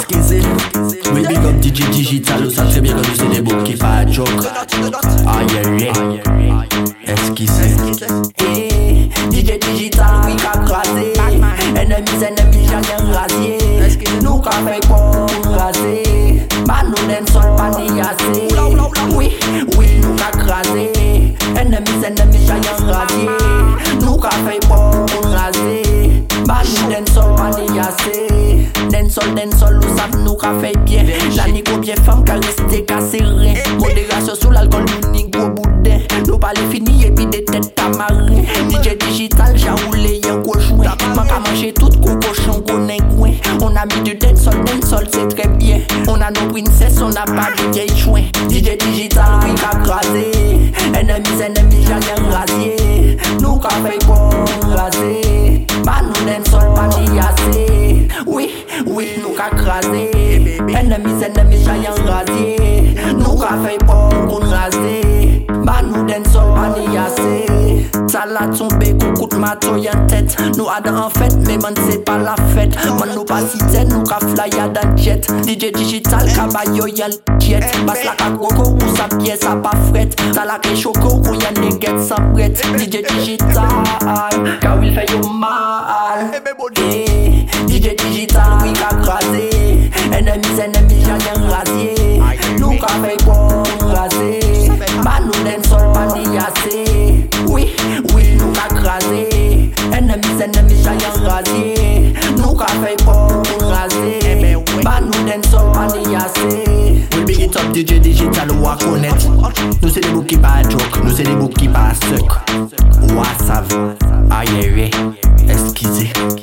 Eskize We big up DJ Digital Ou sa tre bien que nous c'est des boucs qui fa joke. Aye yeah Eskize Eh, DJ Digital, oui ka krasé Enemies, enemies, janyen rasye Nou ka fey pou rasé. Ba nou den sol pa ni yase Oui, oui, nou ka krasé Enemies, enemies, janyen rasye Nou ka fey pou Bani den sol ane yase Den sol den sol ou sav nou ka fey bien. La niko bie fam ka reste ka seren Moderasyon sou l'alkol nou niko bouden Nou pale fini epi de tet tamare DJ digital ja oule yen koujwen Man ka manje tout kou kochon konen kwen On a mi du den sol den sol se tre bien. On a nou prinses on a pa de jay chwen DJ digital ou yi ka krasi Enemis enemis janen rasye Nou ka fey kon rasye Oui, nou ka krasè Enemis, enemis, jayan rasye Nou ka fey pou kon rasè Ba nou den so, an yasè Salade son béco, coûte ma toy en tête. Nous ada en fête, mais man c'est pas la fête. Man nous pas si tête, nous ka fly à da jet DJ digital, caballo y'a jet Basse la ka coco, ou sa pièce a pas fret Ça la ke choco, ou y'a des get sans brette. DJ digital, ka will fait yo mal. Eh, DJ digital, oui ka krasé Enemies, enemies, j'en ai rasé. Nous ka fay bon rasé nou ka krasé Enemies, enemies, j'en rasé. Nou ka fay bon rasé Ba nou den sol pa ni yase We big it up DJ Digital ou connaître Nous c'est des boucs qui pas joke Nous c'est des boucs qui pas suck. Ou a sav Aye yeah Eskize